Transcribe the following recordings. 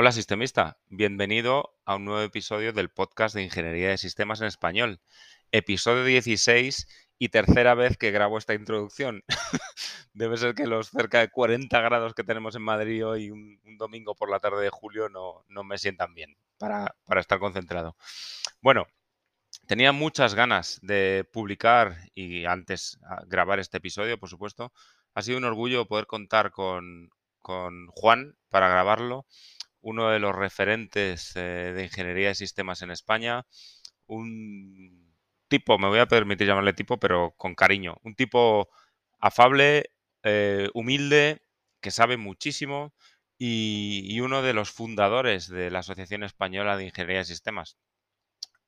Hola sistemista, bienvenido a un nuevo episodio del podcast de Ingeniería de Sistemas en Español. Episodio 16 y tercera vez que grabo esta introducción. Debe ser que los cerca de 40 grados que tenemos en Madrid hoy, un, domingo por la tarde de julio, no, me sientan bien para, para estar concentrado. Bueno, tenía muchas ganas de publicar y antes grabar este episodio, por supuesto. Ha sido un orgullo poder contar con, con Juan para grabarlo uno de los referentes eh, de ingeniería de sistemas en España, un tipo, me voy a permitir llamarle tipo, pero con cariño, un tipo afable, eh, humilde, que sabe muchísimo y, uno de los fundadores de la Asociación Española de Ingeniería de Sistemas.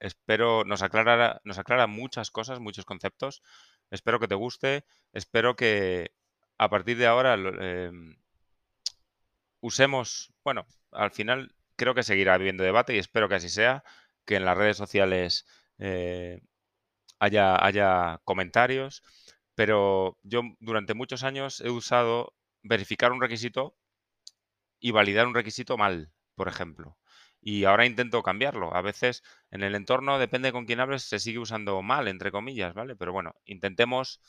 Espero, nos aclara, nos aclara muchas cosas, muchos conceptos. Espero que te guste. Espero que a partir de ahora em, usemos, bueno, al final creo que seguirá habiendo debate y espero que así sea, que en las redes sociales eh, haya, haya comentarios, pero yo durante muchos años he usado verificar un requisito y validar un requisito mal, por ejemplo. Y ahora intento cambiarlo. A veces en el entorno, depende con quién hables, se sigue usando mal, entre comillas, ¿vale? Pero bueno, intentemos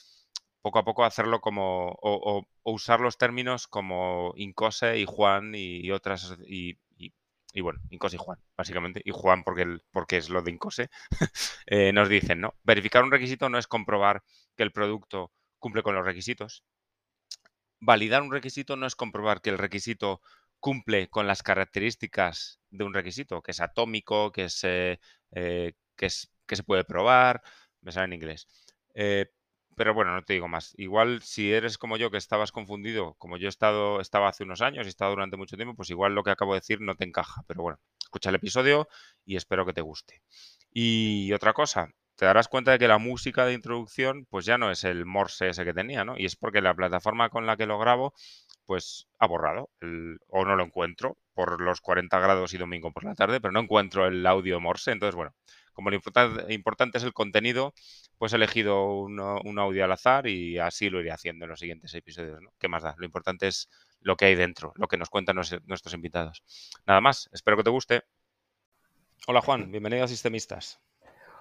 poco a poco hacerlo como, o, usar los términos como Incose y Juan y, otras, y, bueno, Incose y Juan, básicamente, y Juan porque, porque es lo de Incose, eh, nos dicen, ¿no? Verificar un requisito no es comprobar que el producto cumple con los requisitos. Validar un requisito no es comprobar que el requisito cumple con las características de un requisito, que es atómico, que es, eh, eh, que, se puede probar, me sale en inglés. Pero bueno, no te digo más. Igual si eres como yo que estabas confundido, como yo he estado, estaba hace unos años y he estado durante mucho tiempo, pues igual lo que acabo de decir no te encaja. Pero bueno, escucha el episodio y espero que te guste. Y otra cosa, te darás cuenta de que la música de introducción pues ya no es el Morse ese que tenía, ¿no? Y es porque la plataforma con la que lo grabo pues ha borrado o no lo encuentro por los 40 grados y domingo por la tarde, pero no encuentro el audio Morse. Entonces, bueno, como lo importante es el contenido, pues he elegido un, audio al azar y así lo iré haciendo en los siguientes episodios. ¿no? ¿Qué más da? Lo importante es lo que hay dentro, lo que nos cuentan nuestros invitados. Nada más, espero que te guste. Hola Juan, bienvenido a Sistemistas.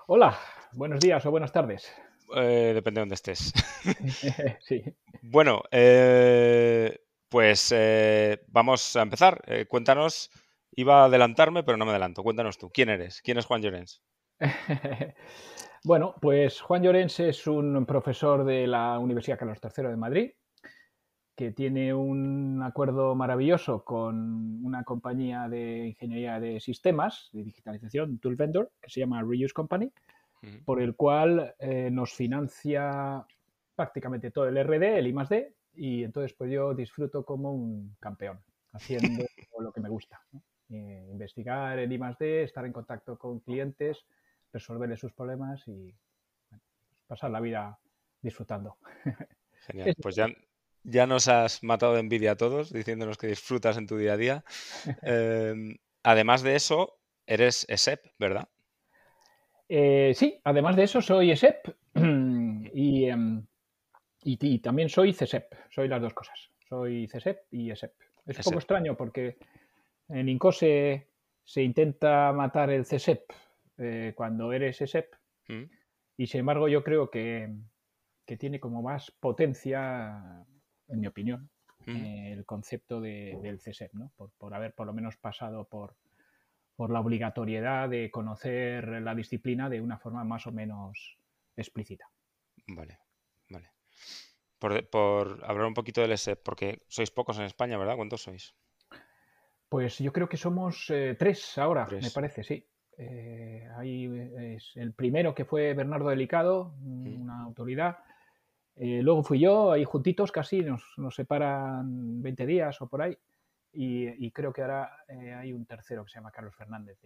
Hola, buenos días o buenas tardes. Eh, depende de dónde estés. sí. Bueno, eh, pues eh, vamos a empezar. cuéntanos, iba a adelantarme, pero no me adelanto. Cuéntanos tú, ¿quién eres? ¿Quién es Juan Llorens? bueno, pues Juan Llorens es un profesor de la Universidad Carlos III de Madrid, que tiene un acuerdo maravilloso con una compañía de ingeniería de sistemas, de digitalización, Tool Vendor, que se llama Reuse Company, por el cual eh, nos financia prácticamente todo el RD, el I +D, y entonces pues yo disfruto como un campeón, haciendo lo que me gusta. Eh, investigar el I +D, estar en contacto con clientes, resolverle sus problemas y pasar la vida disfrutando. Genial. Pues ya, ya nos has matado de envidia a todos diciéndonos que disfrutas en tu día a día. Em, además de eso, eres ESEP, ¿verdad? Eh, sí, además de eso soy ESEP em, y, también soy CESEP. Soy las dos cosas. Soy CESEP y ESEP. Es un poco e extraño porque en INCOSE se intenta matar el CESEP eh, cuando eres ESEP. Mm. Y sin embargo, yo creo que, tiene como más potencia, en mi opinión, mm. eh, el concepto del CESEP, ¿no? por, haber por lo menos pasado por, por la obligatoriedad de conocer la disciplina de una forma más o menos explícita. Vale, Por, hablar un poquito del ESEP, porque sois pocos en España, ¿verdad? ¿Cuántos sois? Pues yo creo que somos eh, tres ahora, me parece, sí. Eh, ahí es el primero que fue Bernardo Delicado, una autoridad. Eh, luego fui yo, ahí juntitos casi, nos, separan 20 días o por ahí. Y, creo que ahora eh, hay un tercero que se llama Carlos Fernández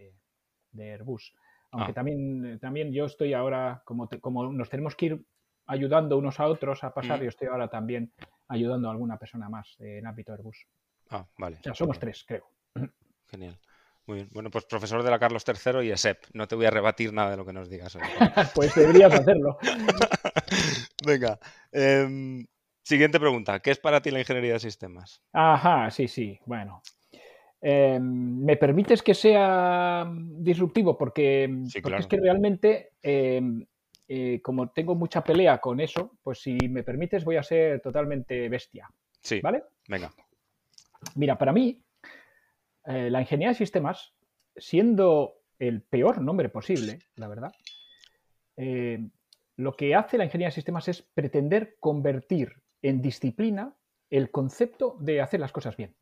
de, Airbus. Aunque ah. también, también yo estoy ahora, como, como nos tenemos que ir ayudando unos a otros a pasar, yo estoy ahora también ayudando a alguna persona más en ámbito Airbus. Ah, vale. O sea, somos tres, creo. Genial. Muy bien. Bueno, pues profesor de la Carlos III y ESEP. No te voy a rebatir nada de lo que nos digas hoy. pues deberías hacerlo. Venga. Em, siguiente pregunta. ¿Qué es para ti la ingeniería de sistemas? Ajá, sí, sí. Bueno. Em, ¿Me permites que sea disruptivo? Porque, es que realmente, em, eh, como tengo mucha pelea con eso, pues si me permites voy a ser totalmente bestia. Sí. ¿Vale? Venga. Mira, para mí, eh, la ingeniería de sistemas, siendo el peor nombre posible, la verdad, eh, lo que hace la ingeniería de sistemas es pretender convertir en disciplina el concepto de hacer las cosas bien.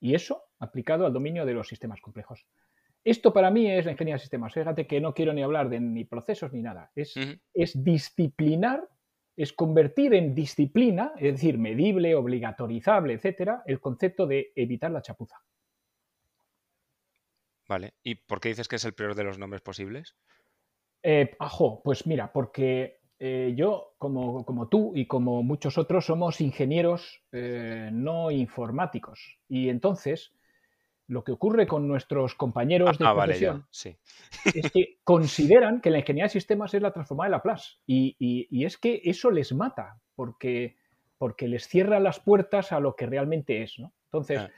Y eso aplicado al dominio de los sistemas complejos. Esto para mí es la ingeniería de sistemas. Fíjate que no quiero ni hablar de ni procesos ni nada. Es, es disciplinar, es convertir en disciplina, es decir, medible, obligatorizable, etcétera, el concepto de evitar la chapuza. Vale. ¿Y por qué dices que es el peor de los nombres posibles? Eh, ajo, pues mira, porque eh, yo, como, como, tú y como muchos otros, somos ingenieros eh, no informáticos. Y entonces, lo que ocurre con nuestros compañeros de ah, profesión es que consideran que la ingeniería de sistemas es la transformada de Laplace. Y, y, es que eso les mata, porque, porque les cierra las puertas a lo que realmente es. ¿no? Entonces, ah.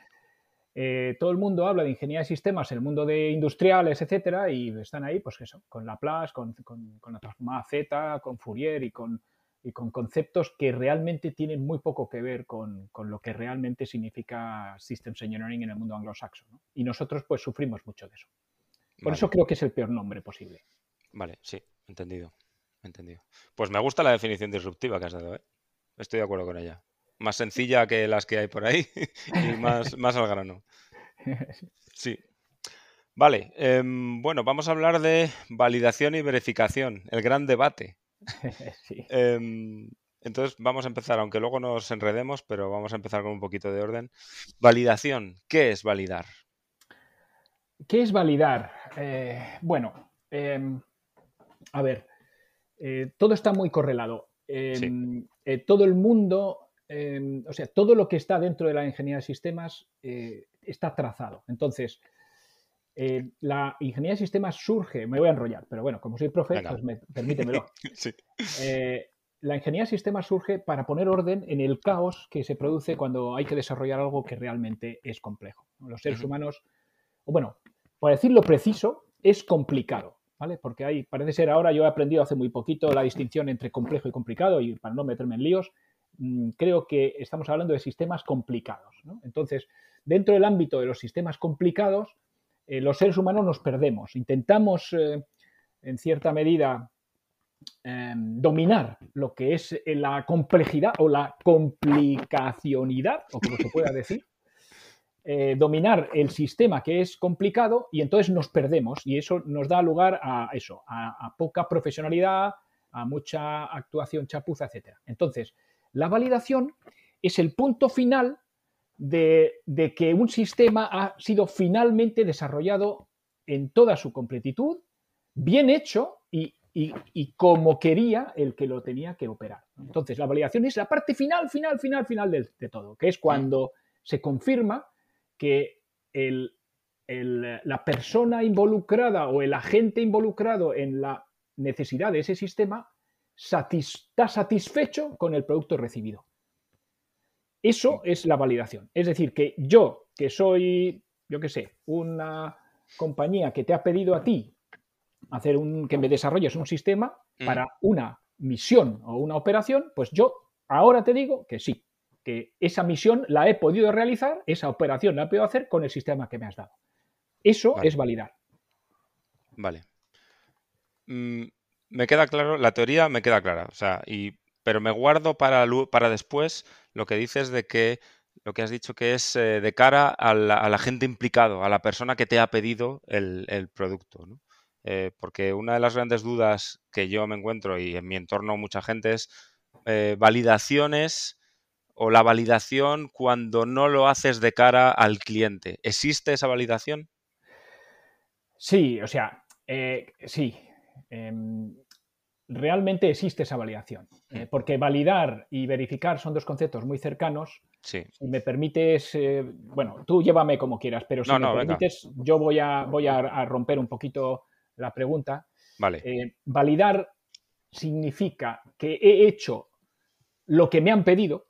Eh, todo el mundo habla de ingeniería de sistemas en el mundo de industriales, etcétera, y están ahí, pues eso, con Laplace, con, con, con la transformada Z, con Fourier y con, y con conceptos que realmente tienen muy poco que ver con, lo que realmente significa Systems Engineering en el mundo anglosaxo. Y nosotros, pues, sufrimos mucho de eso. Por eso creo que es el peor nombre posible. Vale, sí, entendido. Entendido. Pues me gusta la definición disruptiva que has dado, ¿eh? Estoy de acuerdo con ella más sencilla que las que hay por ahí y más, más al grano. Sí. Vale, em, bueno, vamos a hablar de validación y verificación, el gran debate. Em, entonces vamos a empezar, aunque luego nos enredemos, pero vamos a empezar con un poquito de orden. Validación, ¿qué es validar? ¿Qué es validar? Eh, bueno, em, a ver, eh, todo está muy correlado. Eh, todo el mundo Em, o sea, todo lo que está dentro de la ingeniería de sistemas está trazado. Entonces, eh, la ingeniería de sistemas surge, me voy a enrollar, pero bueno, como soy profe, pues permítemelo. Eh, la ingeniería de sistemas surge para poner orden en el caos que se produce cuando hay que desarrollar algo que realmente es complejo. Los seres humanos, o bueno, por decirlo preciso, es complicado. ¿Vale? Porque hay, parece ser ahora, yo he aprendido hace muy poquito la distinción entre complejo y complicado, y para no meterme en líos, Mm, creo que estamos hablando de sistemas complicados. Entonces, dentro del ámbito de los sistemas complicados, eh, los seres humanos nos perdemos. Intentamos, eh, en cierta medida, em, dominar lo que es eh, la complejidad o la complicacionidad, o como se pueda decir. dominar el sistema que es complicado y entonces nos perdemos y eso nos da lugar a eso, a, poca profesionalidad, a mucha actuación chapuza, etc. Entonces, la validación es el punto final de, que un sistema ha sido finalmente desarrollado en toda su completitud, bien hecho y, como quería el que lo tenía que operar. Entonces, la validación es la parte final, final, final, final de, todo, que es cuando se confirma que la persona involucrada o el agente involucrado en la necesidad de ese sistema está satisfecho con el producto recibido. Eso es la validación. Es decir, que yo, que soy, yo qué sé, una compañía que te ha pedido a ti hacer un, que me desarrolles un sistema mm. para una misión o una operación, pues yo ahora te digo que sí, que esa misión la he podido realizar, esa operación la he podido hacer con el sistema que me has dado. Eso es validar. Vale. Mm, me queda claro, la teoría me queda clara, o sea, y, pero me guardo para, para después lo que dices de que lo que has dicho que es eh, de cara a la, gente implicado, a la persona que te ha pedido el, producto. Eh, porque una de las grandes dudas que yo me encuentro y en mi entorno mucha gente es eh, validaciones o la validación cuando no lo haces de cara al cliente. ¿Existe esa validación? Sí, o sea, sí. Realmente existe esa validación. Eh, porque validar y verificar son dos conceptos muy cercanos. Sí. Si me permites, eh, bueno, tú llévame como quieras, pero si me permites, yo voy, a, voy a, romper un poquito la pregunta. Vale. Eh, validar significa que he hecho lo que me han pedido,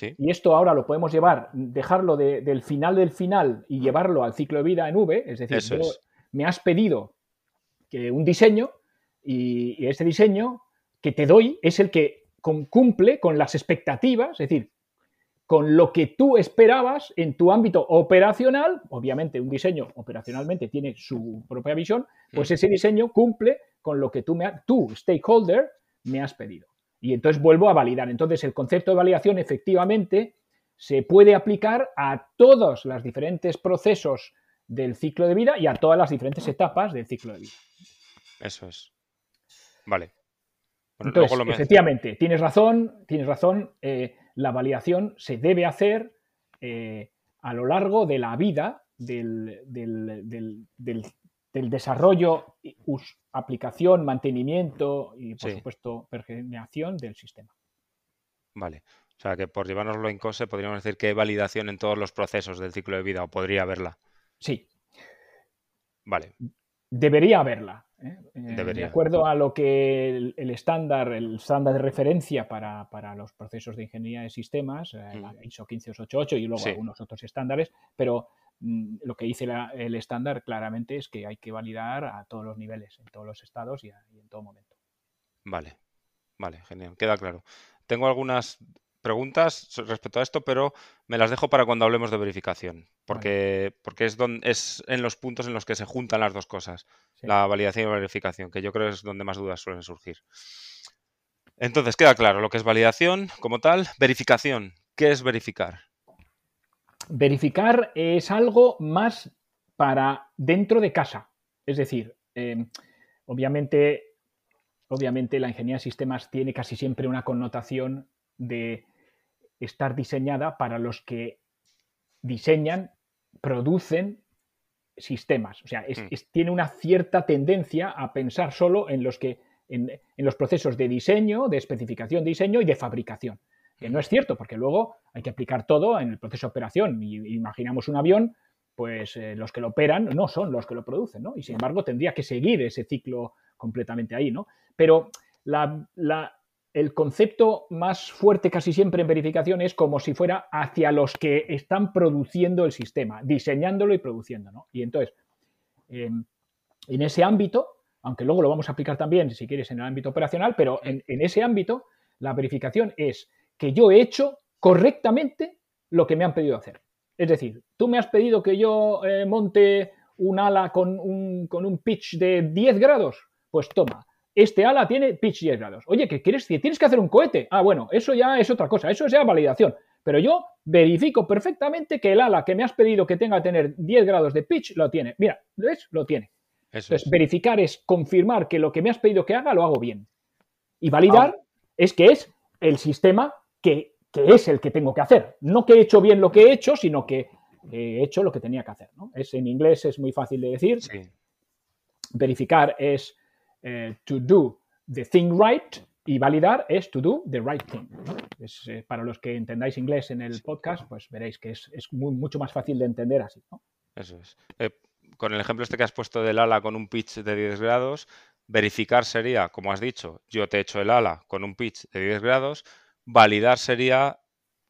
y esto ahora lo podemos llevar, dejarlo del final del final y llevarlo al ciclo de vida en V, es decir, me has pedido que un diseño y, ese diseño que te doy es el que cumple con las expectativas, es decir, con lo que tú esperabas en tu ámbito operacional, obviamente un diseño operacionalmente tiene su propia visión, pues ese diseño cumple con lo que tú, me tú, stakeholder, me has pedido. Y entonces vuelvo a validar. Entonces el concepto de validación efectivamente se puede aplicar a todos los diferentes procesos del ciclo de vida y a todas las diferentes etapas del ciclo de vida. Eso es. Vale. Entonces, efectivamente, tienes razón, tienes razón, eh, la validación se debe hacer eh, a lo largo de la vida del, desarrollo, aplicación, mantenimiento y, por supuesto, pergeneación del sistema. Vale. O sea, que por llevárnoslo en COSE podríamos decir que hay validación en todos los procesos del ciclo de vida o podría haberla. Sí. Vale. Debería haberla. ¿Eh? Eh, de acuerdo a lo que el, estándar, el estándar de referencia para, los procesos de ingeniería de sistemas, eh, mm. ISO 15288 y luego algunos otros estándares, pero mm, lo que dice el estándar claramente es que hay que validar a todos los niveles, en todos los estados y en todo momento. Vale, vale, genial, queda claro. Tengo algunas preguntas respecto a esto, pero me las dejo para cuando hablemos de verificación, porque, porque es, donde, es en los puntos en los que se juntan las dos cosas, la validación y la verificación, que yo creo es donde más dudas suelen surgir. Entonces, queda claro lo que es validación como tal. Verificación, ¿qué es verificar? Verificar es algo más para dentro de casa. Es decir, em, obviamente, obviamente la ingeniería de sistemas tiene casi siempre una connotación de estar diseñada para los que diseñan, producen sistemas. O sea, mm. tiene una cierta tendencia a pensar solo en los que en, los procesos de diseño, de especificación de diseño y de fabricación. Que no es cierto, porque luego hay que aplicar todo en el proceso de operación. Y, imaginamos un avión, pues eh, los que lo operan no son los que lo producen, ¿no? Y sin embargo tendría que seguir ese ciclo completamente ahí, ¿no? Pero la, el concepto más fuerte casi siempre en verificación es como si fuera hacia los que están produciendo el sistema, diseñándolo y produciéndolo. Y entonces, em, en ese ámbito, aunque luego lo vamos a aplicar también, si quieres, en el ámbito operacional, pero en, ese ámbito, la verificación es que yo he hecho correctamente lo que me han pedido hacer. Es decir, tú me has pedido que yo eh, monte un ala con un, con un pitch de 10 grados, pues toma, este ala tiene pitch 10 grados. Oye, ¿qué quieres? Tienes que hacer un cohete. Ah, bueno, eso ya es otra cosa, eso es ya validación. Pero yo verifico perfectamente que el ala que me has pedido que tenga que tener 10 grados de pitch lo tiene. Mira, ¿ves? Lo tiene. Entonces, verificar es confirmar que lo que me has pedido que haga lo hago bien. Y validar ah. es que es el sistema que, es el que tengo que hacer. No que he hecho bien lo que he hecho, sino que he hecho lo que tenía que hacer. Es, en inglés es muy fácil de decir. Verificar es eh, to do the thing right y validar es to do the right thing. Eh, para los que entendáis inglés en el podcast, pues veréis que es, mucho más fácil de entender así. Eso es. Eh, con el ejemplo este que has puesto del ala con un pitch de 10 grados, verificar sería, como has dicho, yo te he hecho el ala con un pitch de 10 grados, validar sería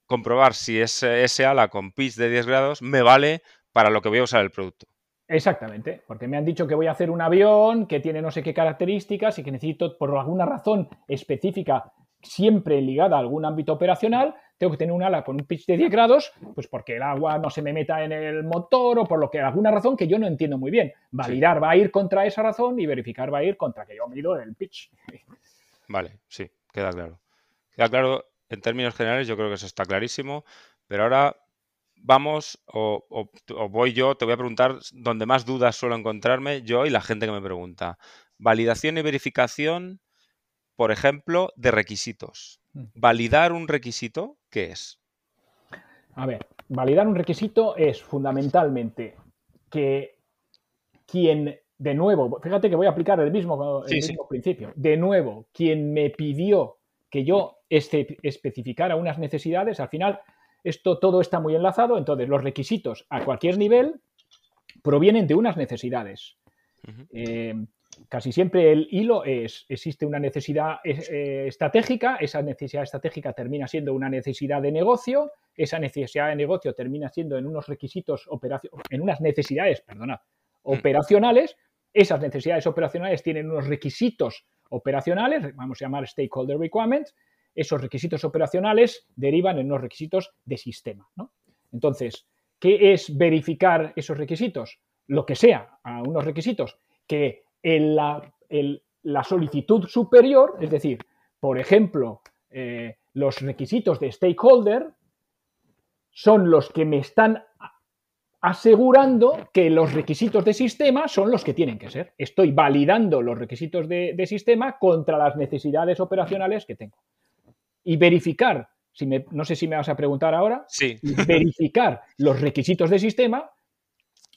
comprobar si ese, ese ala con pitch de 10 grados me vale para lo que voy a usar el producto. Exactamente, porque me han dicho que voy a hacer un avión que tiene no sé qué características y que necesito, por alguna razón específica, siempre ligada a algún ámbito operacional, tengo que tener un ala con un pitch de 10 grados, pues porque el agua no se me meta en el motor o por lo que alguna razón que yo no entiendo muy bien. Validar va a ir contra esa razón y verificar va a ir contra que yo mido el pitch. Vale, sí, queda claro. Queda claro, en términos generales, yo creo que eso está clarísimo, pero ahora vamos, o, voy yo, te voy a preguntar donde más dudas suelo encontrarme yo y la gente que me pregunta. Validación y verificación, por ejemplo, de requisitos. Mm. ¿Validar un requisito qué es? A ver, validar un requisito es fundamentalmente que quien, de nuevo, fíjate que voy a aplicar el mismo, principio, de nuevo, quien me pidió que yo especificara unas necesidades, al final esto todo está muy enlazado, entonces los requisitos a cualquier nivel provienen de unas necesidades. Eh, casi siempre el hilo es, existe una necesidad eh, estratégica, esa necesidad estratégica termina siendo una necesidad de negocio, esa necesidad de negocio termina siendo en unos requisitos en unas necesidades, perdona, mm. operacionales, esas necesidades operacionales tienen unos requisitos operacionales, vamos a llamar stakeholder requirements, esos requisitos operacionales derivan en unos requisitos de sistema. Entonces, ¿qué es verificar esos requisitos? Lo que sea, a unos requisitos que en la, la solicitud superior, es decir, por ejemplo, eh, los requisitos de stakeholder son los que me están asegurando que los requisitos de sistema son los que tienen que ser. Estoy validando los requisitos de, sistema contra las necesidades operacionales que tengo. Y verificar, si no sé si me vas a preguntar ahora, sí. verificar los requisitos de sistema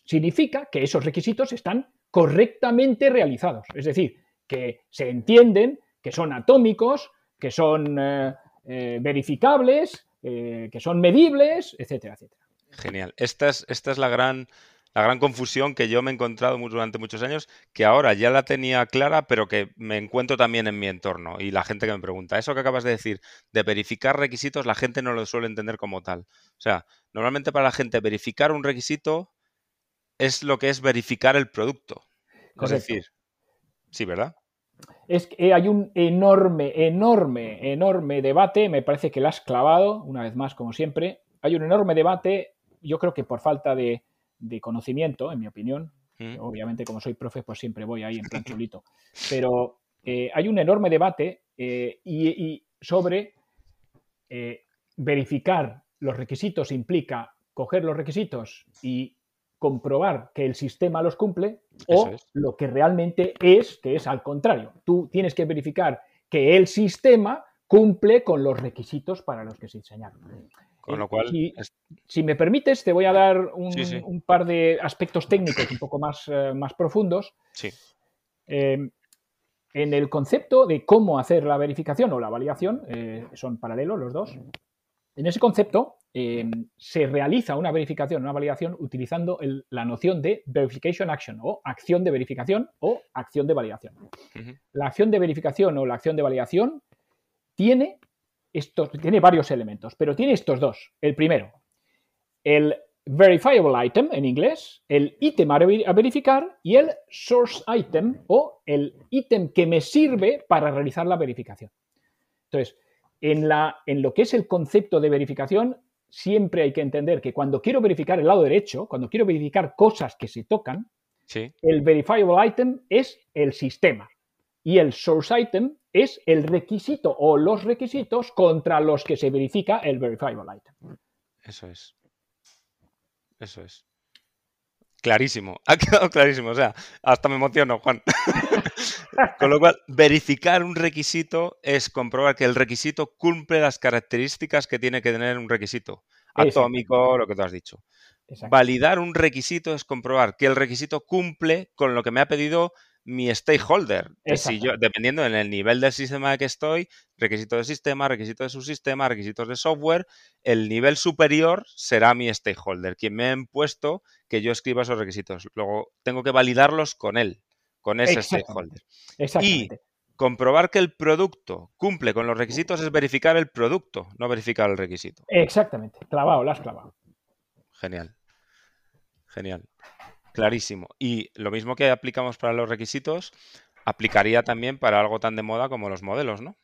significa que esos requisitos están correctamente realizados. Es decir, que se entienden, que son atómicos, que son eh, eh, verificables, eh, que son medibles, etcétera, etcétera. Genial. Esta es, esta es la gran, la gran confusión que yo me he encontrado durante muchos años, que ahora ya la tenía clara, pero que me encuentro también en mi entorno y la gente que me pregunta. Eso que acabas de decir, de verificar requisitos, la gente no lo suele entender como tal. O sea, normalmente para la gente verificar un requisito es lo que es verificar el producto. Es decir, sí, ¿verdad? Es que hay un enorme, enorme, enorme debate, me parece que lo has clavado, una vez más, como siempre, hay un enorme debate yo creo que por falta de, conocimiento, en mi opinión, mm. obviamente como soy profe, pues siempre voy ahí en plan chulito, pero eh, hay un enorme debate eh, y, sobre eh, verificar los requisitos implica coger los requisitos y comprobar que el sistema los cumple o lo que realmente es, que es al contrario. Tú tienes que verificar que el sistema cumple con los requisitos para los que se diseñaron. Con lo cual. Si, me permites, te voy a dar un, par de aspectos técnicos un poco más, eh, más profundos. Sí. Em, en el concepto de cómo hacer la verificación o la validación, eh, son paralelos los dos. En ese concepto se realiza una verificación, una validación utilizando la noción de verification action o acción de verificación o acción de validación. La acción de verificación o la acción de validación tiene tiene varios elementos, pero tiene estos dos. El primero, el verifiable item en inglés, el ítem a verificar y el source item o el ítem que me sirve para realizar la verificación. Entonces, en, la, en lo que es el concepto de verificación, siempre hay que entender que cuando quiero verificar el lado derecho, cuando quiero verificar cosas que se tocan, el verifiable item es el sistema y el source item es el requisito o los requisitos contra los que se verifica el verifiable item. Eso es. Eso es. Clarísimo, ha quedado clarísimo. O sea, hasta me emociono, Juan. Con lo cual, verificar un requisito es comprobar que el requisito cumple las características que tiene que tener un requisito. Atómico, lo que tú has dicho. Validar un requisito es comprobar que el requisito cumple con lo que me ha pedido mi stakeholder. si yo, dependiendo en el nivel del sistema que estoy, requisito de sistema, requisito de subsistema, requisitos de software, el nivel superior será mi stakeholder, quien me ha impuesto que yo escriba esos requisitos. Luego tengo que validarlos con él, con ese stakeholder. Y comprobar que el producto cumple con los requisitos es verificar el producto, no verificar el requisito. Exactamente, clavado, lo has clavado. Genial. Genial. Clarísimo. Y lo mismo que aplicamos para los requisitos, aplicaría también para algo tan de moda como los modelos, ¿no?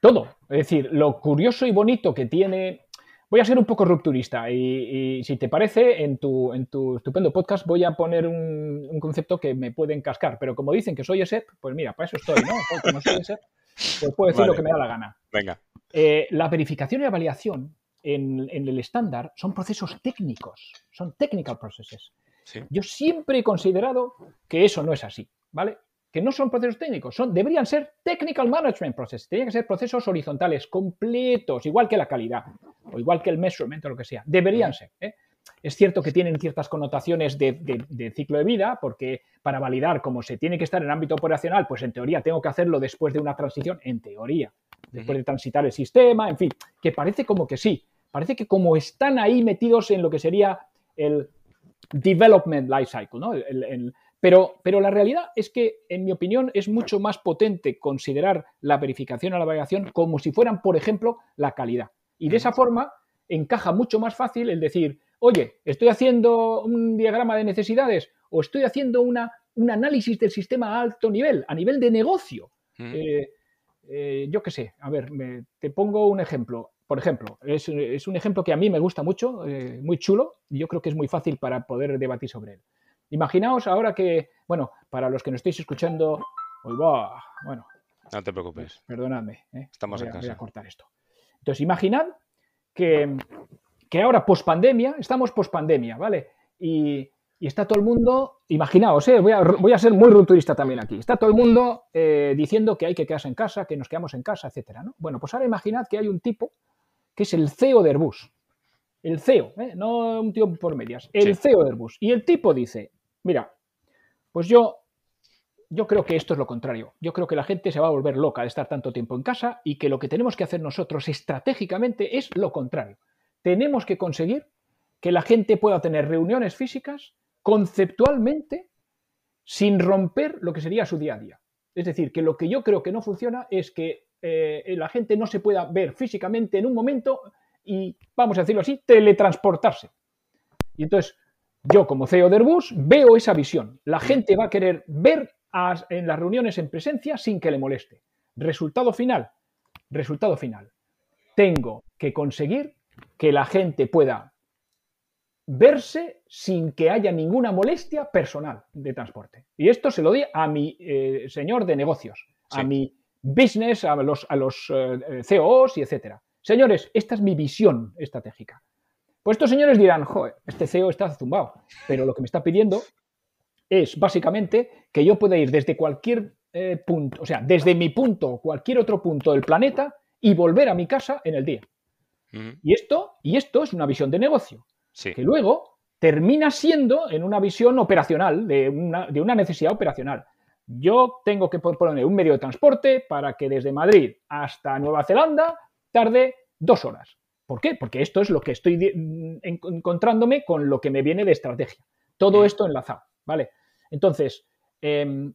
Todo. Es decir, lo curioso y bonito que tiene. Voy a ser un poco rupturista y, si te parece, en tu, en tu, estupendo podcast voy a poner un, concepto que me puede encascar. Pero como dicen que soy ESEP, pues mira, para eso estoy, ¿no? Como soy ESEP, pues puedo decir lo que me da la gana. Venga. Eh, la verificación y la validación en, en el estándar son procesos técnicos, son technical processes. Yo siempre he considerado que eso no es así, ¿vale? Que no son procesos técnicos, son, deberían ser technical management processes, que ser procesos horizontales, completos, igual que la calidad, o igual que el measurement o lo que sea, deberían ser. ¿eh? Es cierto que tienen ciertas connotaciones de, ciclo de vida, porque para validar como se tiene que estar en ámbito operacional, pues en teoría tengo que hacerlo después de una transición, en teoría, después de transitar el sistema, en fin, que parece como que sí, parece que como están ahí metidos en lo que sería el development life cycle, ¿no? Pero, pero la realidad es que, en mi opinión, es mucho más potente considerar la verificación o la validación como si fueran, por ejemplo, la calidad. Y de esa forma encaja mucho más fácil el decir, oye, estoy haciendo un diagrama de necesidades o estoy haciendo una, un análisis del sistema a alto nivel, a nivel de negocio. Eh, eh, yo qué sé, a ver, te pongo un ejemplo. Por ejemplo, es, un ejemplo que a mí me gusta mucho, eh, muy chulo, y yo creo que es muy fácil para poder debatir sobre él. Imaginaos ahora que, bueno, para los que nos estéis escuchando, bueno. No te preocupes. Perdonadme. ¿eh? Estamos voy a, en casa. Voy a cortar esto. Entonces, imaginad que, que ahora, pospandemia, estamos pospandemia, ¿vale? Y, y, está todo el mundo, imaginaos, ¿eh? voy, a, voy, a, ser muy rupturista también aquí, está todo el mundo eh, diciendo que hay que quedarse en casa, que nos quedamos en casa, etcétera, ¿no? Bueno, pues ahora imaginad que hay un tipo que es el CEO de Airbus. El CEO, ¿eh? no un tío por medias, el sí. CEO de Airbus. Y el tipo dice, Mira, pues yo, yo creo que esto es lo contrario. Yo creo que la gente se va a volver loca de estar tanto tiempo en casa y que lo que tenemos que hacer nosotros estratégicamente es lo contrario. Tenemos que conseguir que la gente pueda tener reuniones físicas conceptualmente sin romper lo que sería su día a día. Es decir, que lo que yo creo que no funciona es que eh, la gente no se pueda ver físicamente en un momento y, vamos a decirlo así, teletransportarse. Y entonces, yo, como CEO de Airbus, veo esa visión. La gente va a querer ver a, en las reuniones en presencia sin que le moleste. Resultado final. Resultado final. Tengo que conseguir que la gente pueda verse sin que haya ninguna molestia personal de transporte. Y esto se lo di a mi eh, señor de negocios, sí. a mi business, a los, a los eh, CEOs y etcétera. Señores, esta es mi visión estratégica. Pues estos señores dirán, joder, este CEO está zumbado, pero lo que me está pidiendo es básicamente que yo pueda ir desde cualquier eh, punto, o sea, desde mi punto o cualquier otro punto del planeta y volver a mi casa en el día. Uh -huh. Y, esto, y esto es una visión de negocio, sí. que luego termina siendo en una visión operacional, de una, de una necesidad operacional. Yo tengo que poner un medio de transporte para que desde Madrid hasta Nueva Zelanda tarde dos horas. ¿Por qué? Porque esto es lo que estoy encontrándome con lo que me viene de estrategia. Todo esto enlazado, ¿vale? Entonces, eh,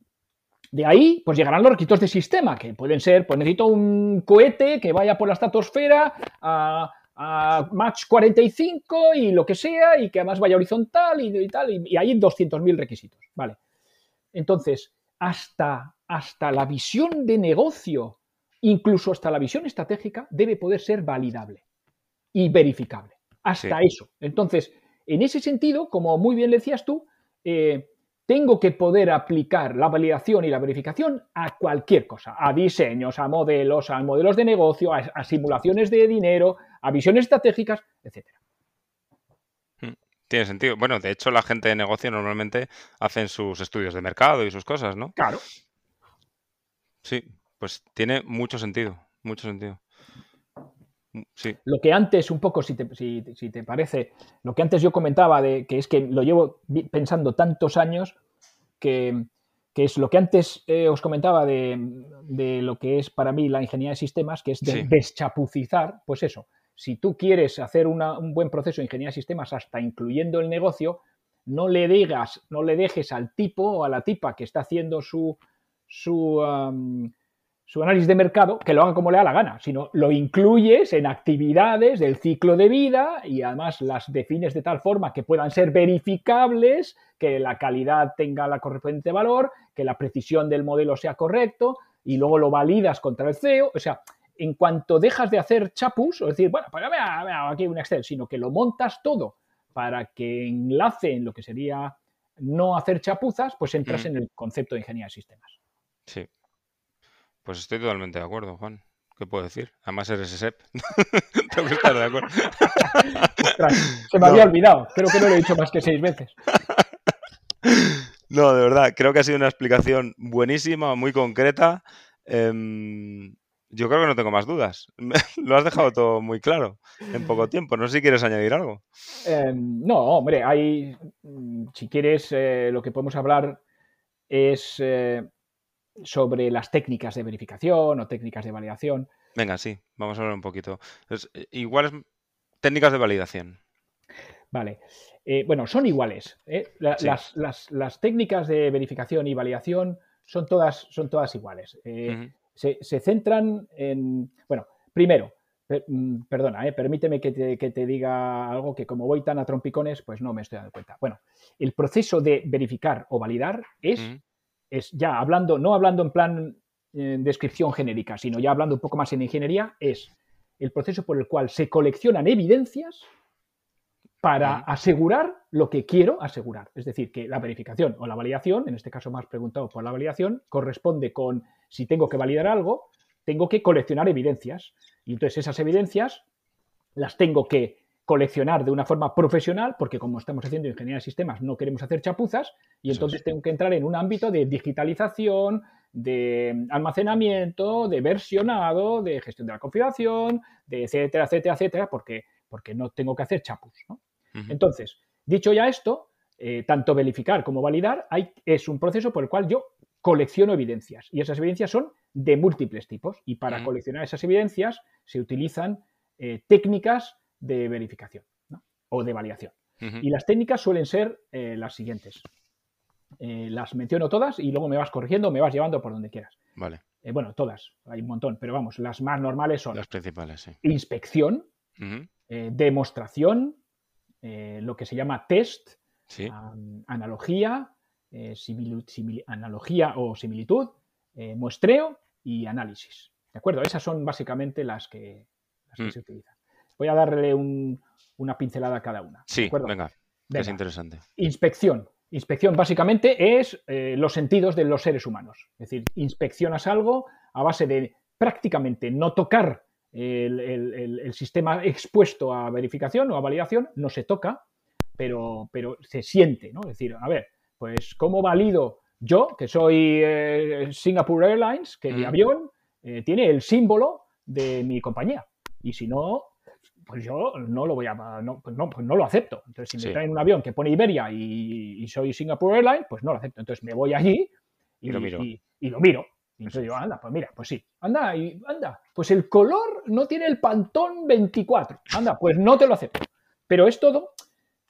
de ahí, pues llegarán los requisitos de sistema, que pueden ser, pues necesito un cohete que vaya por la estratosfera a, a Mach 45 y lo que sea, y que además vaya horizontal y, y tal, y, y hay 200.000 requisitos, ¿vale? Entonces, hasta, hasta la visión de negocio, incluso hasta la visión estratégica, debe poder ser validable y verificable. Hasta sí. eso. Entonces, en ese sentido, como muy bien decías tú, eh, tengo que poder aplicar la validación y la verificación a cualquier cosa, a diseños, a modelos, a modelos de negocio, a, a simulaciones de dinero, a visiones estratégicas, etc. Tiene sentido. Bueno, de hecho, la gente de negocio normalmente hacen sus estudios de mercado y sus cosas, ¿no? Claro. Sí, pues tiene mucho sentido, mucho sentido. Sí. Lo que antes, un poco, si te, si, si te, parece, lo que antes yo comentaba de que es que lo llevo pensando tantos años que, que es lo que antes eh, os comentaba de, de, lo que es para mí la ingeniería de sistemas, que es de sí. deschapucizar, pues eso. Si tú quieres hacer un buen proceso de ingeniería de sistemas, hasta incluyendo el negocio, no le digas, no le dejes al tipo o a la tipa que está haciendo su, su um, su análisis de mercado, que lo haga como le da la gana, sino lo incluyes en actividades del ciclo de vida y además las defines de tal forma que puedan ser verificables, que la calidad tenga la correspondiente valor, que la precisión del modelo sea correcto y luego lo validas contra el CEO. O sea, en cuanto dejas de hacer chapus, o decir, bueno, pues vea, vea, aquí un Excel, sino que lo montas todo para que enlace en lo que sería no hacer chapuzas, pues entras mm. en el concepto de ingeniería de sistemas. Sí. Pues estoy totalmente de acuerdo, Juan. ¿Qué puedo decir? Además eres SEP. Tengo que estar de acuerdo. se me no. había olvidado. Creo que no lo he dicho más que seis veces. No, de verdad. Creo que ha sido una explicación buenísima, muy concreta. Eh, yo creo que no tengo más dudas. Lo has dejado todo muy claro en poco tiempo. No sé si quieres añadir algo. Eh, no, hombre, hay. Si quieres, eh, lo que podemos hablar es eh, sobre las técnicas de verificación o técnicas de validación. Venga, sí, vamos a hablar un poquito. Entonces, igual es técnicas de validación. Vale. Eh, bueno, son iguales. ¿eh? las, técnicas de verificación y validación son todas, son todas iguales. Eh, se, centran en. Bueno, primero, mm, perdona, permíteme que te, diga algo que como voy tan a trompicones, pues no me estoy dando cuenta. Bueno, el proceso de verificar o validar es, es ya hablando, no hablando en plan descripción genérica, sino ya hablando un poco más en ingeniería, es el proceso por el cual se coleccionan evidencias para asegurar lo que quiero asegurar. Es decir, que la verificación o la validación, en este caso más preguntado por la validación, corresponde con si tengo que validar algo, tengo que coleccionar evidencias. Y entonces esas evidencias las tengo que coleccionar de una forma profesional, porque como estamos haciendo ingeniería de sistemas, no queremos hacer chapuzas, y entonces tengo que entrar en un ámbito de digitalización, de almacenamiento, de versionado, de gestión de la configuración, de etcétera, etcétera, etcétera, porque, porque no tengo que hacer chapuz. ¿no? Entonces, dicho ya esto, eh, tanto verificar como validar es un proceso por el cual yo colecciono evidencias y esas evidencias son de múltiples tipos y para coleccionar esas evidencias se utilizan eh, técnicas de verificación o de validación. Y las técnicas suelen ser eh, las siguientes. las menciono todas y luego me vas corrigiendo, me vas llevando por donde quieras. Vale. bueno, todas, hay un montón, pero vamos, las más normales son las principales, inspección, demostración, eh, lo que se llama test, analogía, eh, analogía o similitud, eh, muestreo y análisis. ¿De acuerdo? Esas son básicamente las que, mm. se utilizan. Voy a darle una pincelada a cada una. Sí, venga, es interesante. Inspección. Inspección básicamente es los sentidos de los seres humanos. Es decir, inspeccionas algo a base de prácticamente no tocar el, sistema expuesto a verificación o a validación no se toca, pero, pero se siente, ¿no? Es decir, a ver, pues ¿cómo valido yo, que soy eh, Singapore Airlines, que mi avión eh, tiene el símbolo de mi compañía? Y si no, pues yo no lo voy a, no, pues no, pues no lo acepto. Entonces, si me traen un avión que pone Iberia y, soy Singapore Airlines, pues no lo acepto. Entonces me voy allí y, lo miro. y lo miro. Y entonces digo, anda, pues mira, pues sí, anda, y anda, pues el color no tiene el pantón 24, anda, pues no te lo acepto. Pero es todo,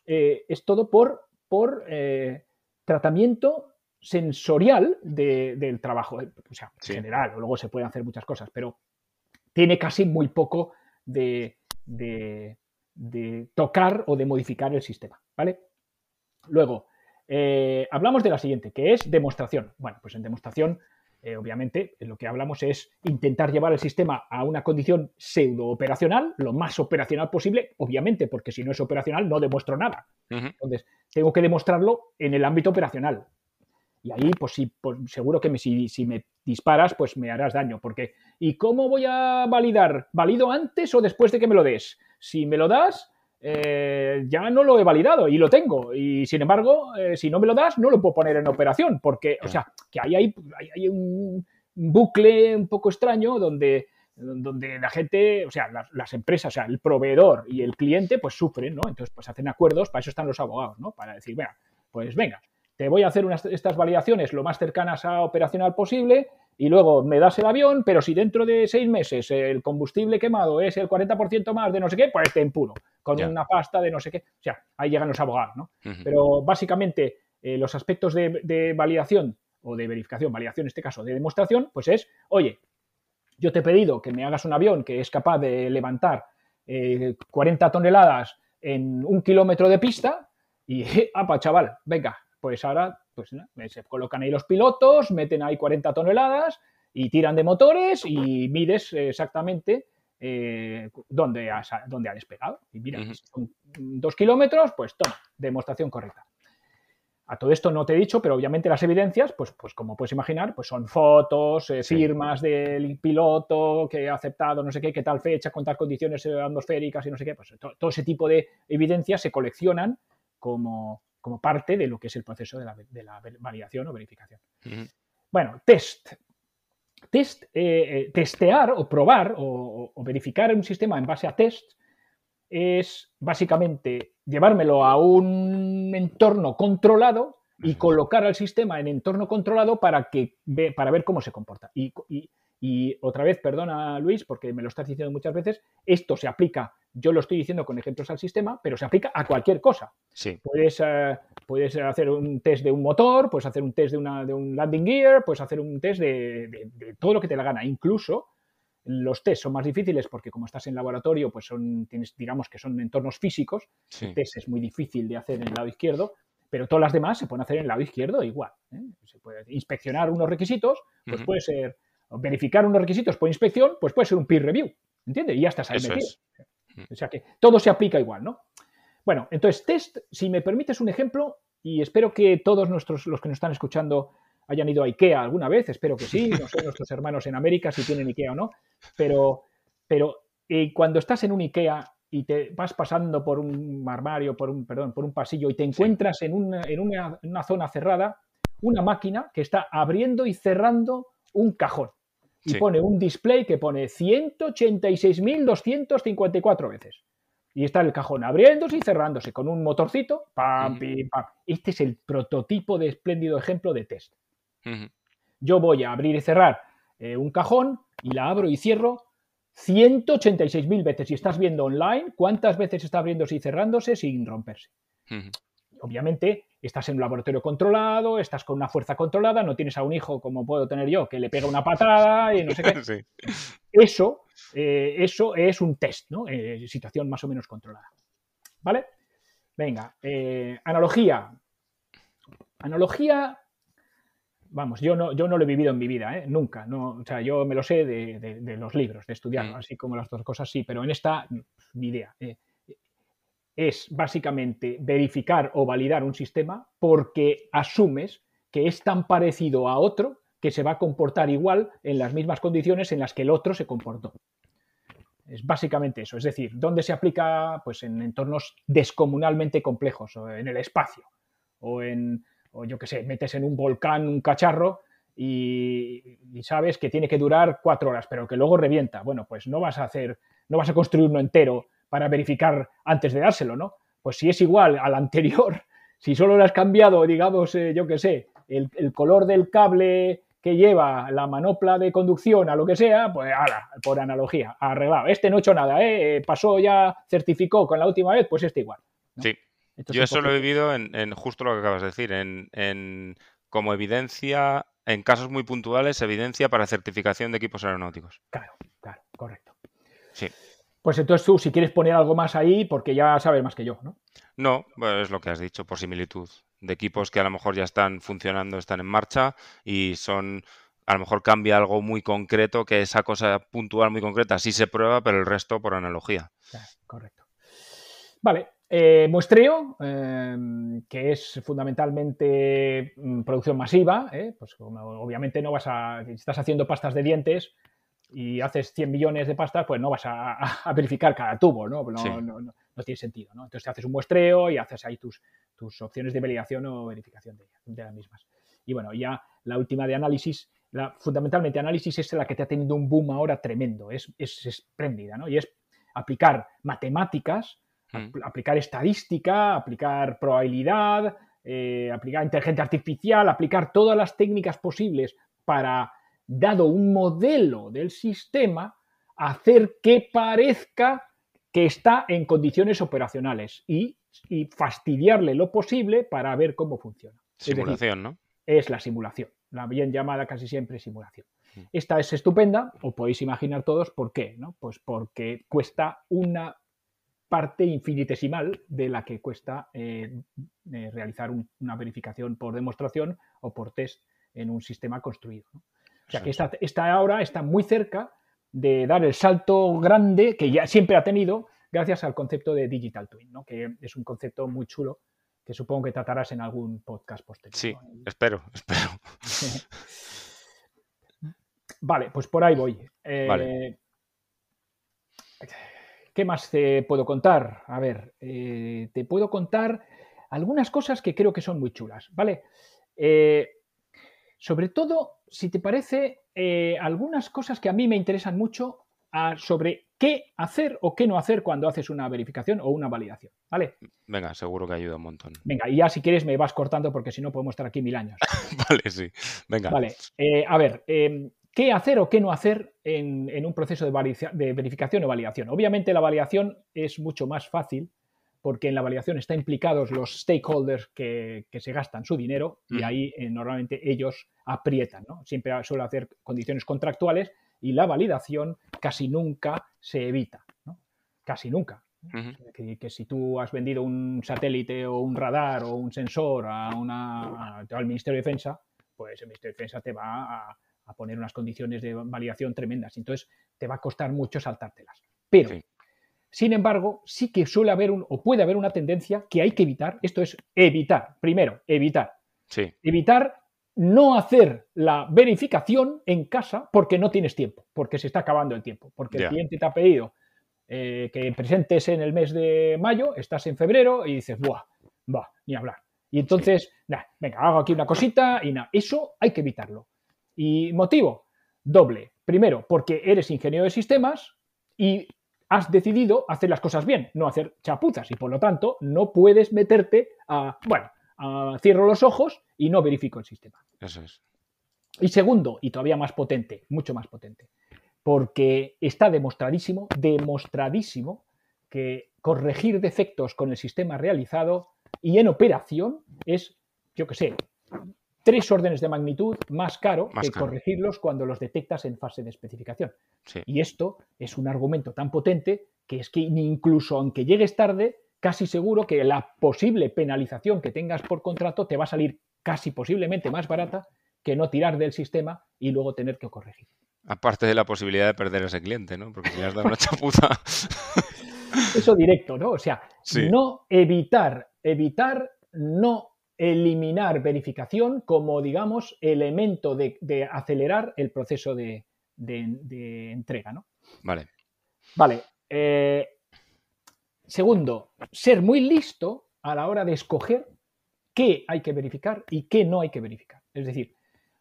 eh, es todo por, por eh, tratamiento sensorial del trabajo, eh, o sea, en general, luego se pueden hacer muchas cosas, pero tiene casi muy poco de, de, tocar o de modificar el sistema, ¿vale? Luego, hablamos de la siguiente, que es demostración. Bueno, pues en demostración eh, obviamente, lo que hablamos es intentar llevar el sistema a una condición pseudo operacional, lo más operacional posible, obviamente, porque si no es operacional no demuestro nada. Entonces, tengo que demostrarlo en el ámbito operacional. Y ahí, pues sí, pues, seguro que si, si, me disparas, pues me harás daño. Porque, ¿y cómo voy a validar? ¿Valido antes o después de que me lo des? Si me lo das, eh, ya no lo he validado y lo tengo. Y sin embargo, eh, si no me lo das, no lo puedo poner en operación, porque, o sea, que ahí hay, hay, un bucle un poco extraño donde, donde la gente, o sea, las, empresas, o sea, el proveedor y el cliente, pues sufren, ¿no? Entonces, pues hacen acuerdos, para eso están los abogados, ¿no? Para decir, venga, pues venga, te voy a hacer unas, estas validaciones lo más cercanas a operacional posible y luego me das el avión, pero si dentro de seis meses el combustible quemado es el 40% más de no sé qué, pues te empuro con una pasta de no sé qué. O sea, ahí llegan los abogados, ¿no? Pero básicamente eh, los aspectos de, validación o de verificación, validación en este caso, de demostración, pues es, oye, yo te he pedido que me hagas un avión que es capaz de levantar 40 eh, toneladas en un kilómetro de pista y, apa, chaval, venga, pues ahora pues se colocan ahí los pilotos, meten ahí 40 toneladas y tiran de motores y mides exactamente eh, dónde, ha, dónde, ha, despegado. Y mira, son dos kilómetros, pues toma, demostración correcta. A todo esto no te he dicho, pero obviamente las evidencias, pues, pues como puedes imaginar, pues son fotos, eh, firmas del piloto que ha aceptado no sé qué, qué tal fecha, con tal condiciones atmosféricas y no sé qué. Pues todo ese tipo de evidencias se coleccionan como, como parte de lo que es el proceso de la, validación o verificación. Bueno, test. Test, eh, eh, testear o probar o, verificar un sistema en base a test es básicamente llevármelo a un entorno controlado y colocar al sistema en entorno controlado para, que, para ver cómo se comporta. Y, y, otra vez, perdona Luis, porque me lo estás diciendo muchas veces, esto se aplica, yo lo estoy diciendo con ejemplos al sistema, pero se aplica a cualquier cosa. Sí. Puedes, eh, puedes hacer un test de un motor, puedes hacer un test de, una, de un landing gear, puedes hacer un test de, de, todo lo que te la gana. Incluso los test son más difíciles porque como estás en laboratorio, pues son, tienes, digamos que son entornos físicos. El test es muy difícil de hacer en el lado izquierdo, pero todas las demás se pueden hacer en el lado izquierdo igual. ¿eh? Se puede inspeccionar unos requisitos, pues puede ser verificar unos requisitos por inspección, pues puede ser un peer review, ¿entiendes? Y ya estás ahí metido. O sea que todo se aplica igual, ¿no? Bueno, entonces test, si me permites un ejemplo, y espero que todos nuestros, los que nos están escuchando hayan ido a IKEA alguna vez, espero que sí, no sé nuestros hermanos en América si tienen IKEA o no, pero, pero eh, cuando estás en un IKEA y te vas pasando por un armario, por un, perdón, por un pasillo y te encuentras en, una, en, una, zona cerrada una máquina que está abriendo y cerrando un cajón. Y pone un display que pone 186.254 veces. Y está el cajón abriéndose y cerrándose con un motorcito. Pam, pam. Este es el prototipo de espléndido ejemplo de test. Yo voy a abrir y cerrar eh, un cajón y la abro y cierro 186.000 veces. Si estás viendo online, ¿cuántas veces está abriéndose y cerrándose sin romperse? Obviamente, estás en un laboratorio controlado, estás con una fuerza controlada, no tienes a un hijo como puedo tener yo que le pega una patada y no sé qué. Eso, eh, eso es un test, ¿no? Eh, situación más o menos controlada. ¿Vale? Venga, eh, analogía. Analogía vamos, yo no, yo no lo he vivido en mi vida, ¿eh? nunca. No, o sea, yo me lo sé de, los libros, de estudiar, así como las dos cosas sí, pero en esta, ni idea. ¿eh? es básicamente verificar o validar un sistema porque asumes que es tan parecido a otro que se va a comportar igual en las mismas condiciones en las que el otro se comportó. Es básicamente eso. Es decir, ¿dónde se aplica? Pues en entornos descomunalmente complejos, o en el espacio, o en, o yo qué sé, metes en un volcán un cacharro y, sabes que tiene que durar cuatro horas, pero que luego revienta. Bueno, pues no vas a hacer, no vas a construir uno entero para verificar antes de dárselo, ¿no? Pues si es igual al anterior, si solo le has cambiado, digamos, eh, yo qué sé, el, color del cable que lleva la manopla de conducción a lo que sea, pues ala, por analogía, arreglado. Este no hecho nada, ¿eh? pasó ya, certificó con la última vez, pues este igual. Sí, yo eso lo he vivido en, justo lo que acabas de decir, en, como evidencia, en casos muy puntuales, evidencia para certificación de equipos aeronáuticos. Claro, claro, correcto. Sí. Pues entonces tú, si quieres poner algo más ahí, porque ya sabes más que yo, ¿no? No, es lo que has dicho, por similitud. De equipos que a lo mejor ya están funcionando, están en marcha y son, a lo mejor cambia algo muy concreto, que esa cosa puntual muy concreta sí se prueba, pero el resto por analogía. correcto. Vale, eh, muestreo, em, que es fundamentalmente mm, producción masiva, ¿eh? pues obviamente no vas a, si estás haciendo pastas de dientes y haces 100 millones de pastas, pues no vas a, verificar cada tubo, ¿no? No, tiene sentido, ¿no? Entonces te haces un muestreo y haces ahí tus, tus opciones de validación o verificación de, las mismas. Y bueno, ya la última de análisis, la, fundamentalmente análisis es la que te ha tenido un boom ahora tremendo, es, es espléndida, ¿no? Y es aplicar matemáticas Mm. aplicar estadística, aplicar probabilidad, eh, aplicar inteligencia artificial, aplicar todas las técnicas posibles para, dado un modelo del sistema, hacer que parezca que está en condiciones operacionales y, fastidiarle lo posible para ver cómo funciona. Simulación, ¿no? Es la simulación, la bien llamada casi siempre simulación. Mm. Esta es estupenda, os podéis imaginar todos por qué, ¿no? Pues porque cuesta una parte infinitesimal de la que cuesta eh, eh, realizar una verificación por demostración o por test en un sistema construido. O sea que esta, esta, ahora está muy cerca de dar el salto grande que ya siempre ha tenido gracias al concepto de Digital Twin, ¿no? que es un concepto muy chulo que supongo que tratarás en algún podcast posterior. Sí, espero, espero. vale, pues por ahí voy. Eh, ¿Qué más te puedo contar? A ver, eh, te puedo contar algunas cosas que creo que son muy chulas, ¿vale? Eh, sobre todo, si te parece, eh, algunas cosas que a mí me interesan mucho ah, sobre qué hacer o qué no hacer cuando haces una verificación o una validación. ¿Vale? Venga, seguro que ayuda un montón. Venga, y ya si quieres me vas cortando porque si no podemos estar aquí mil años. vale, sí. Venga. Vale. A ver, em, ¿qué hacer o qué no hacer en, un proceso de, de verificación o validación? Obviamente la validación es mucho más fácil porque en la validación están implicados los stakeholders que, se gastan su dinero y ahí eh, normalmente ellos aprietan. ¿no? Siempre suele hacer condiciones contractuales y la validación casi nunca se evita. ¿no? Casi nunca. que, si tú has vendido un satélite o un radar o un sensor a una, al Ministerio de Defensa, pues el Ministerio de Defensa te va a, poner unas condiciones de validación tremendas. Entonces te va a costar mucho saltártelas. Pero sin embargo, sí que suele haber un, o puede haber una tendencia que hay que evitar. Esto es evitar. Primero, evitar. Sí. Evitar no hacer la verificación en casa porque no tienes tiempo, porque se está acabando el tiempo, porque el cliente te ha pedido eh, que presentes en el mes de mayo, estás en febrero y dices, ¡buah! Va, ni hablar. Y entonces, venga, hago aquí una cosita y nada. Eso hay que evitarlo. Y motivo, doble. Primero, porque eres ingeniero de sistemas y has decidido hacer las cosas bien, no hacer chapuzas y por lo tanto no puedes meterte a, bueno, cierro los ojos y no verifico el sistema. Eso es. Y segundo, y todavía más potente, mucho más potente, porque está demostradísimo, demostradísimo que corregir defectos con el sistema realizado y en operación es, yo qué sé, tres órdenes de magnitud más caro que corregirlos cuando los detectas en fase de especificación. Y esto es un argumento tan potente que es que incluso aunque llegues tarde, casi seguro que la posible penalización que tengas por contrato te va a salir casi posiblemente más barata que no tirar del sistema y luego tener que corregir. Aparte de la posibilidad de perder a ese cliente, ¿no? Porque si le has dado una chapuza. Eso directo, ¿no? O sea, no evitar, evitar no eliminar verificación como, digamos, elemento de, acelerar el proceso de, entrega, ¿no? Vale. Vale. Eh, segundo, ser muy listo a la hora de escoger qué hay que verificar y qué no hay que verificar. Es decir,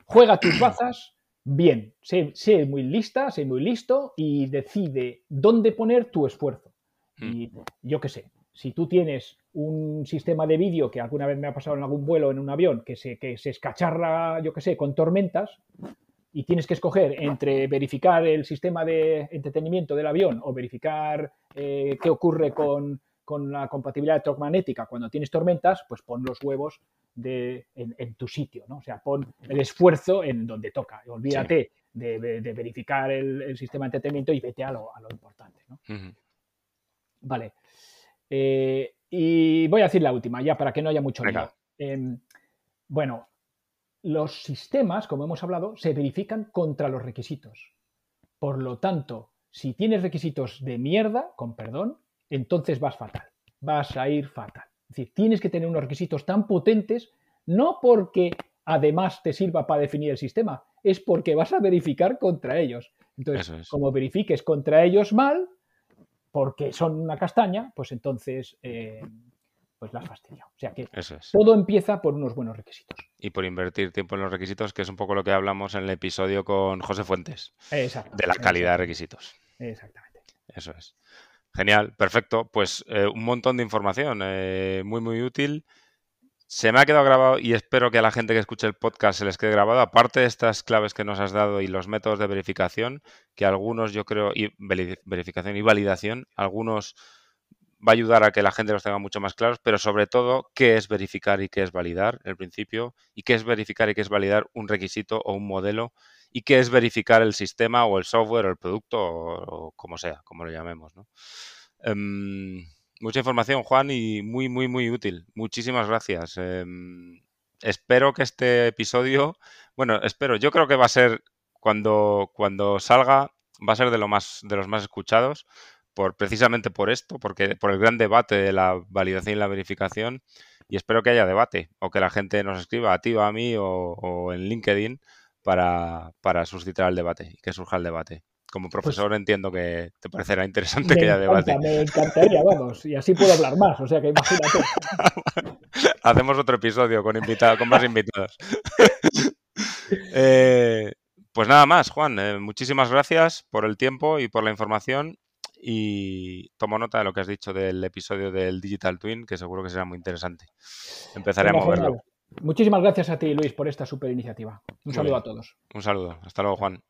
juega tus bazas bien, sé, muy lista, sé muy listo y decide dónde poner tu esfuerzo. Hmm. Y yo qué sé, si tú tienes un sistema de vídeo que alguna vez me ha pasado en algún vuelo en un avión que se, que se escacharra, yo qué sé, con tormentas, y tienes que escoger entre verificar el sistema de entretenimiento del avión o verificar eh, qué ocurre con, la compatibilidad electromagnética cuando tienes tormentas, pues pon los huevos de, en, tu sitio, ¿no? O sea, pon el esfuerzo en donde toca. Olvídate de, verificar el, sistema de entretenimiento y vete a lo, importante, ¿no? Vale. Eh, y voy a decir la última, ya para que no haya mucho lío. Em, bueno, los sistemas, como hemos hablado, se verifican contra los requisitos. Por lo tanto, si tienes requisitos de mierda, con perdón, entonces vas fatal. Vas a ir fatal. Es decir, tienes que tener unos requisitos tan potentes, no porque además te sirva para definir el sistema, es porque vas a verificar contra ellos. Entonces, como verifiques contra ellos mal, porque son una castaña, pues entonces eh, pues la has fastidiado. O sea que todo empieza por unos buenos requisitos. Y por invertir tiempo en los requisitos, que es un poco lo que hablamos en el episodio con José Fuentes. De la calidad de requisitos. Exactamente. Eso es. Genial, perfecto. Pues eh, un montón de información, eh, muy, muy útil. Se me ha quedado grabado y espero que a la gente que escuche el podcast se les quede grabado, aparte de estas claves que nos has dado y los métodos de verificación, que algunos yo creo, y verificación y validación, algunos va a ayudar a que la gente los tenga mucho más claros, pero sobre todo qué es verificar y qué es validar, el principio, y qué es verificar y qué es validar un requisito o un modelo, y qué es verificar el sistema o el software o el producto o, como sea, como lo llamemos. ¿no? Em, mucha información, Juan, y muy, muy, muy útil. Muchísimas gracias. Em, espero que este episodio, bueno, espero, yo creo que va a ser cuando, cuando salga, va a ser de, lo más, de los más escuchados, por, precisamente por esto, porque, por el gran debate de la validación y la verificación. Y espero que haya debate o que la gente nos escriba a ti o a mí o, en LinkedIn para, para suscitar el debate y que surja el debate como pues profesor entiendo que te parecerá interesante que haya debate. Me encantaría, vamos, y así puedo hablar más, o sea que imagínate. Hacemos otro episodio con invitados, con más invitados. Eh, pues nada más, Juan, eh, muchísimas gracias por el tiempo y por la información. y tomo nota de lo que has dicho del episodio del Digital Twin, que seguro que será muy interesante. Empezaré a moverlo. Muchísimas gracias a ti, Luis, por esta super iniciativa. Un saludo a todos. Un saludo. Hasta luego, Juan.